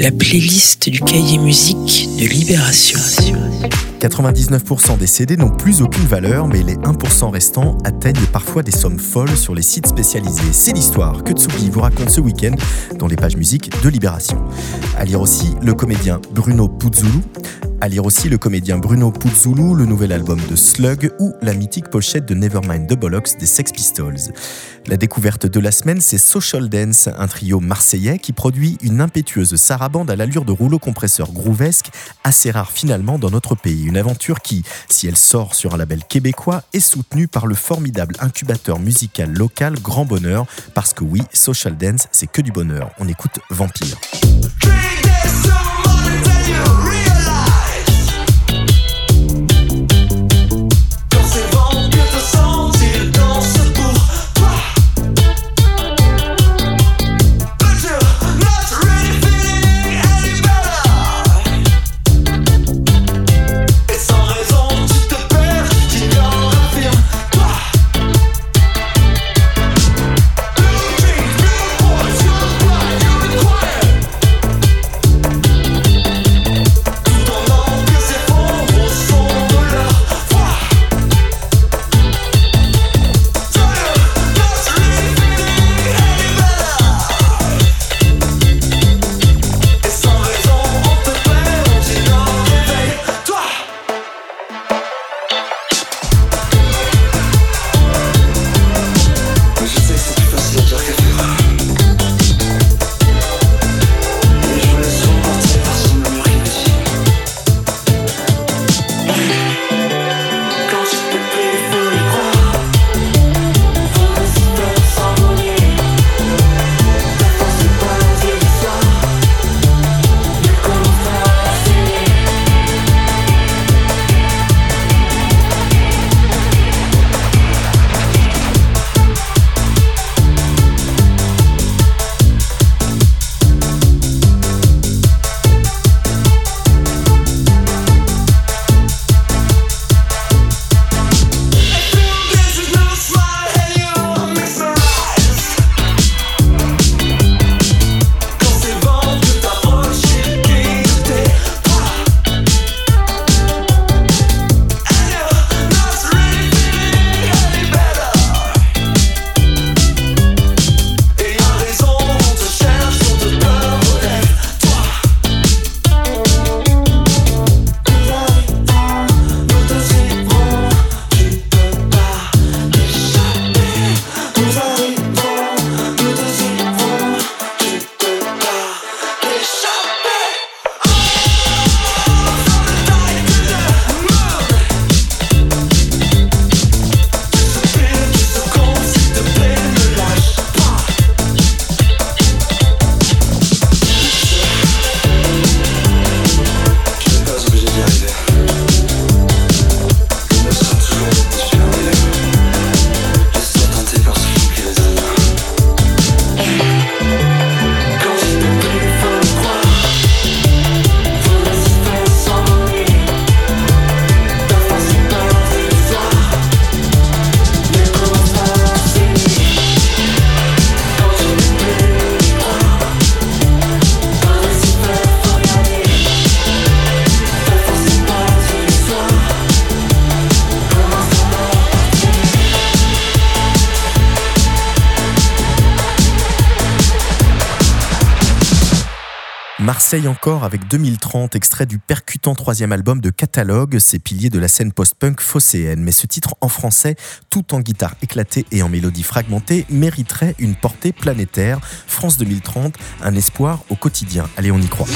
la playlist du cahier musique de Libération. 99% des CD n'ont plus aucune valeur, mais les 1% restants atteignent parfois des sommes folles sur les sites spécialisés. C'est l'histoire que Tsugi vous raconte ce week-end dans les pages musiques de Libération. À lire aussi le comédien Bruno Puzzulu, à lire aussi le comédien Bruno Puzzulu, le nouvel album de Slug ou la mythique pochette de Nevermind the Bollocks des Sex Pistols. La découverte de la semaine, c'est Social Dance, un trio marseillais qui produit une impétueuse sarabande à l'allure de rouleau compresseur groovesque, assez rare finalement dans notre pays. Une aventure qui, si elle sort sur un label québécois, est soutenue par le formidable incubateur musical local Grand Bonheur, parce que oui, Social Dance, c'est que du bonheur. On écoute Vampire. Marseille encore avec 2030, extrait du percutant troisième album de Catalogue, ces piliers de la scène post-punk phocéenne. Mais ce titre en français, tout en guitare éclatée et en mélodie fragmentée, mériterait une portée planétaire. France 2030, un espoir au quotidien. Allez, on y croit.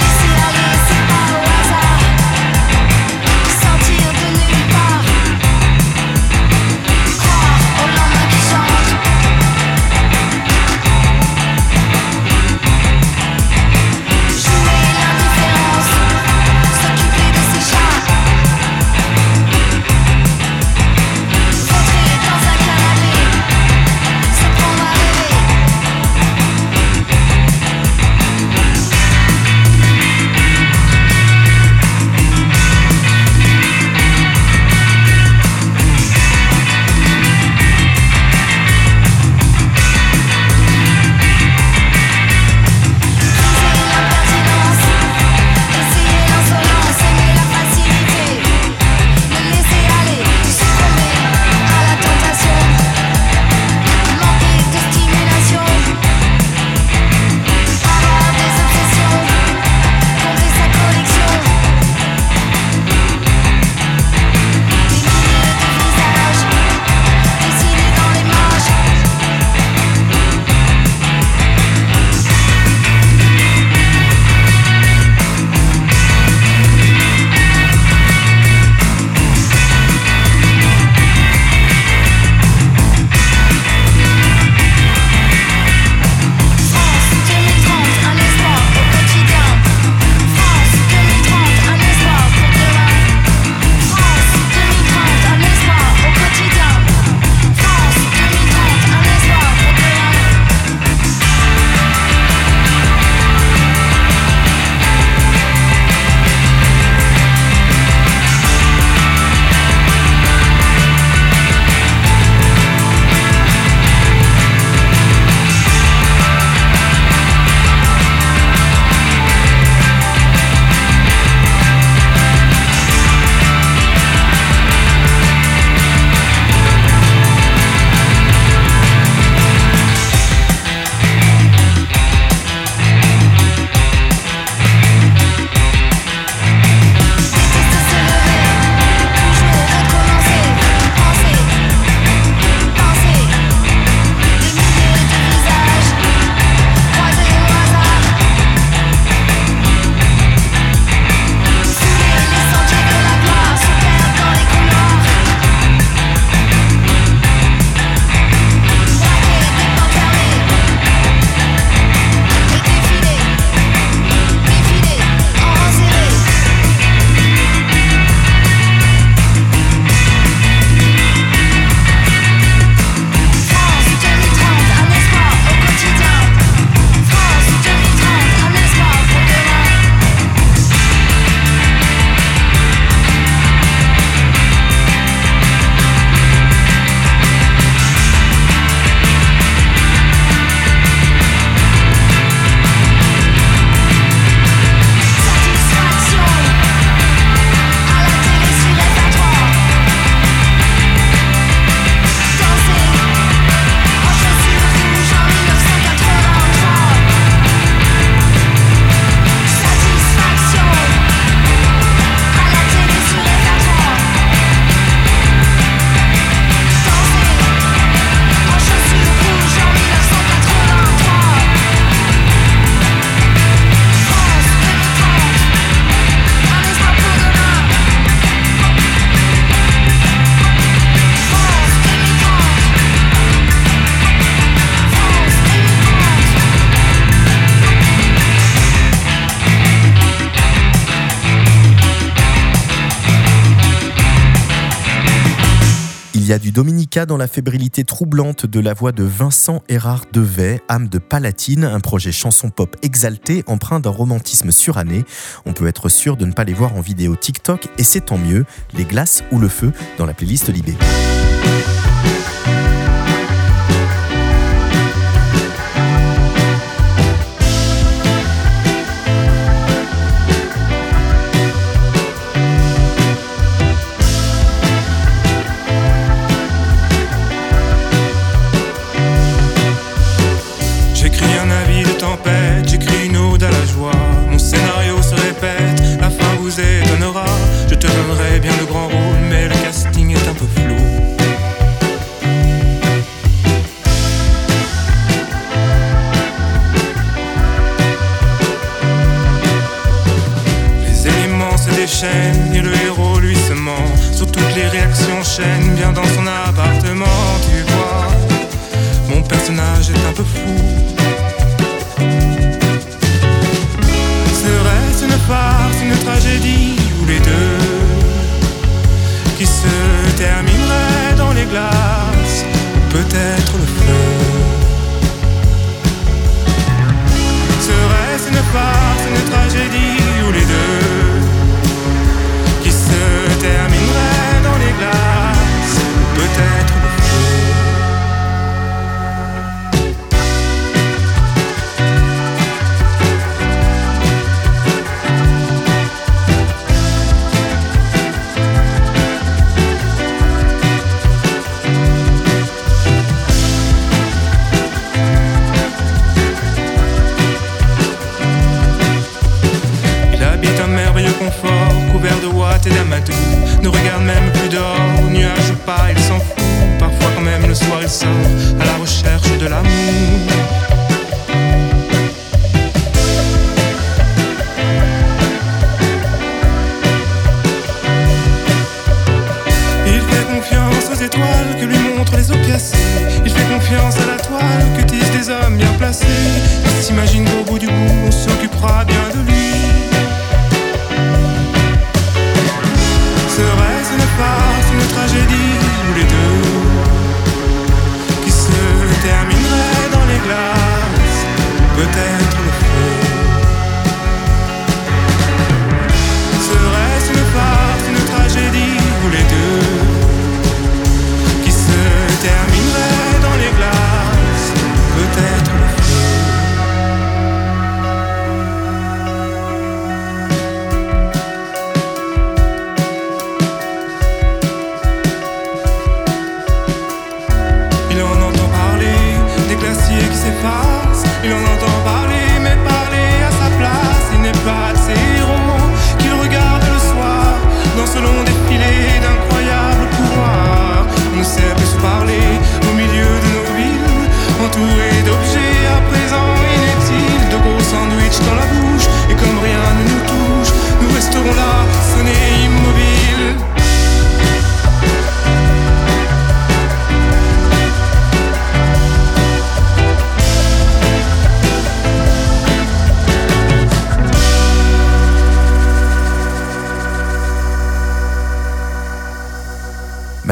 A du Dominica dans la fébrilité troublante de la voix de Vincent Hérard Devet, âme de Palatine, un projet chanson pop exalté, empreint d'un romantisme suranné. On peut être sûr de ne pas les voir en vidéo TikTok et c'est tant mieux, les glaces ou le feu dans la playlist Libé. bien le grand rond.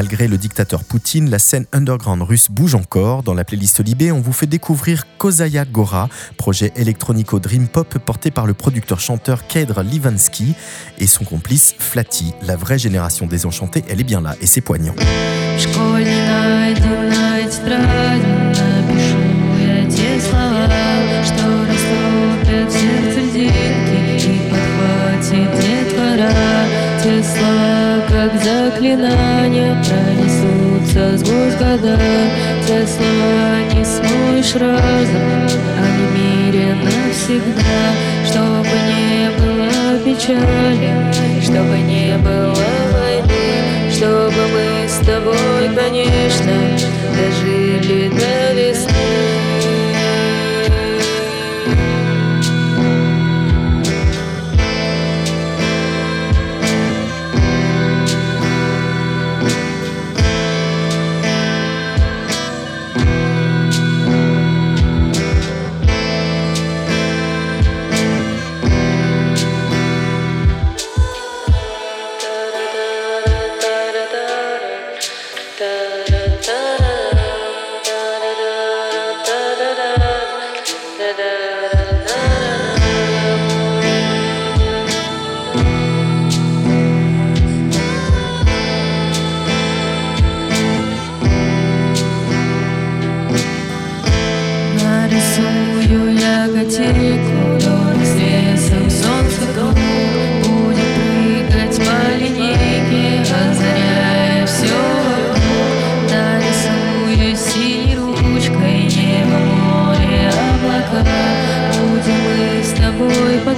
Malgré le dictateur Poutine, la scène underground russe bouge encore. Dans la playlist Libé, on vous fait découvrir Kozaya Gora, projet électronico dream pop porté par le producteur-chanteur Kedr Livansky et son complice Flatty. La vraie génération désenchantée, elle est bien là et c'est poignant. Как заклинания Пронесутся сквозь года Те слова не смоешь разом Они в мире навсегда Чтобы не было печали Чтобы не было войны Чтобы мы с тобой, конечно Дожили до весны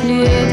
plus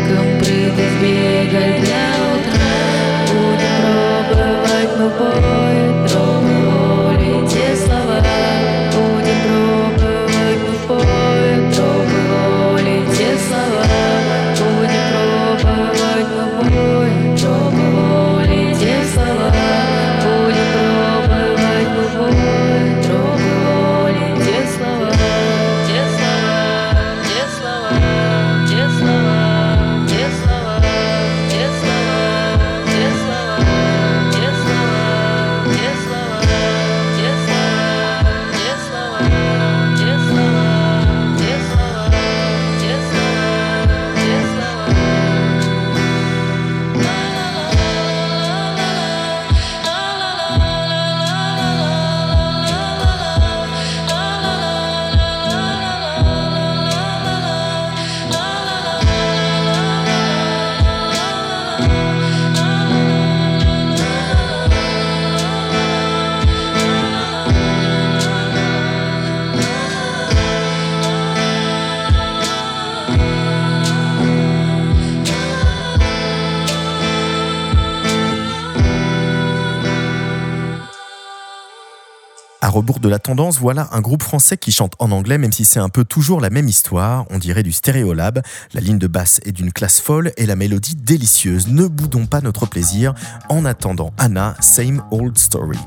rebours de la tendance, voilà un groupe français qui chante en anglais, même si c'est un peu toujours la même histoire. On dirait du Stéréolab. La ligne de basse est d'une classe folle et la mélodie délicieuse. Ne boudons pas notre plaisir. En attendant, Anna, Same Old Story.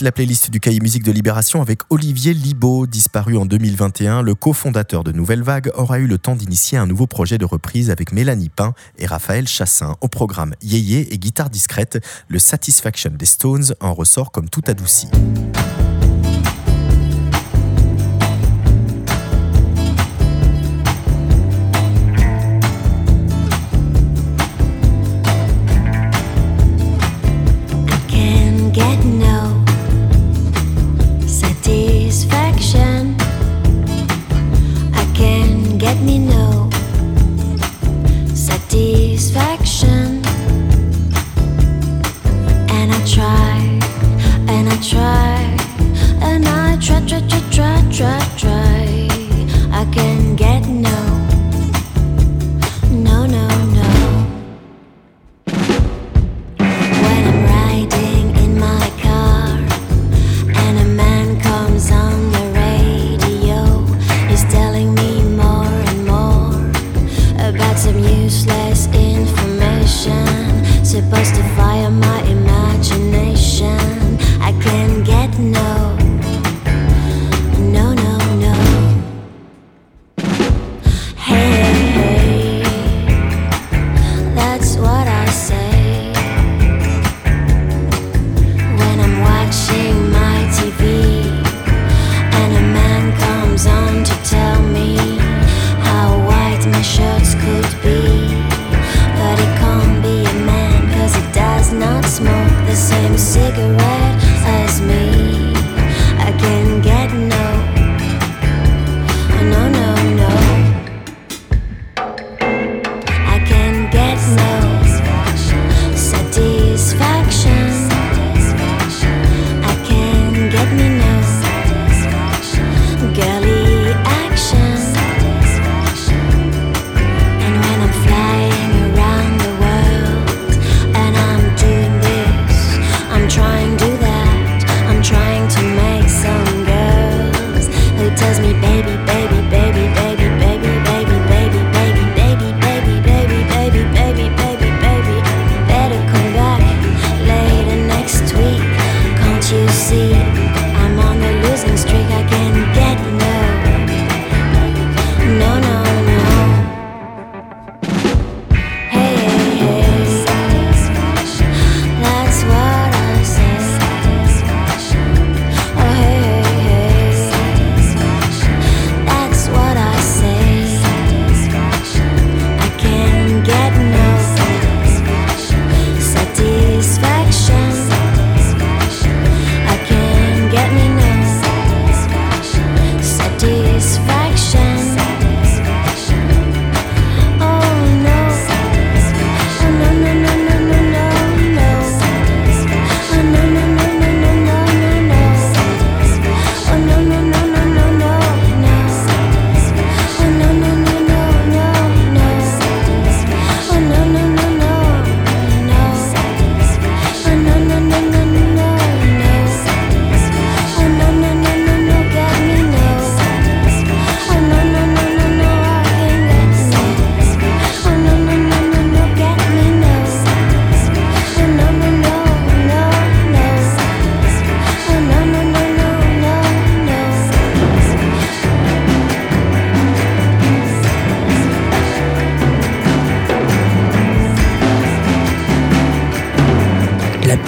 La playlist du cahier musique de Libération avec Olivier Libaud, disparu en 2021. Le cofondateur de Nouvelle Vague aura eu le temps d'initier un nouveau projet de reprise avec Mélanie Pain et Raphaël Chassin. Au programme Yéyé et guitare discrète, le Satisfaction des Stones en ressort comme tout adouci.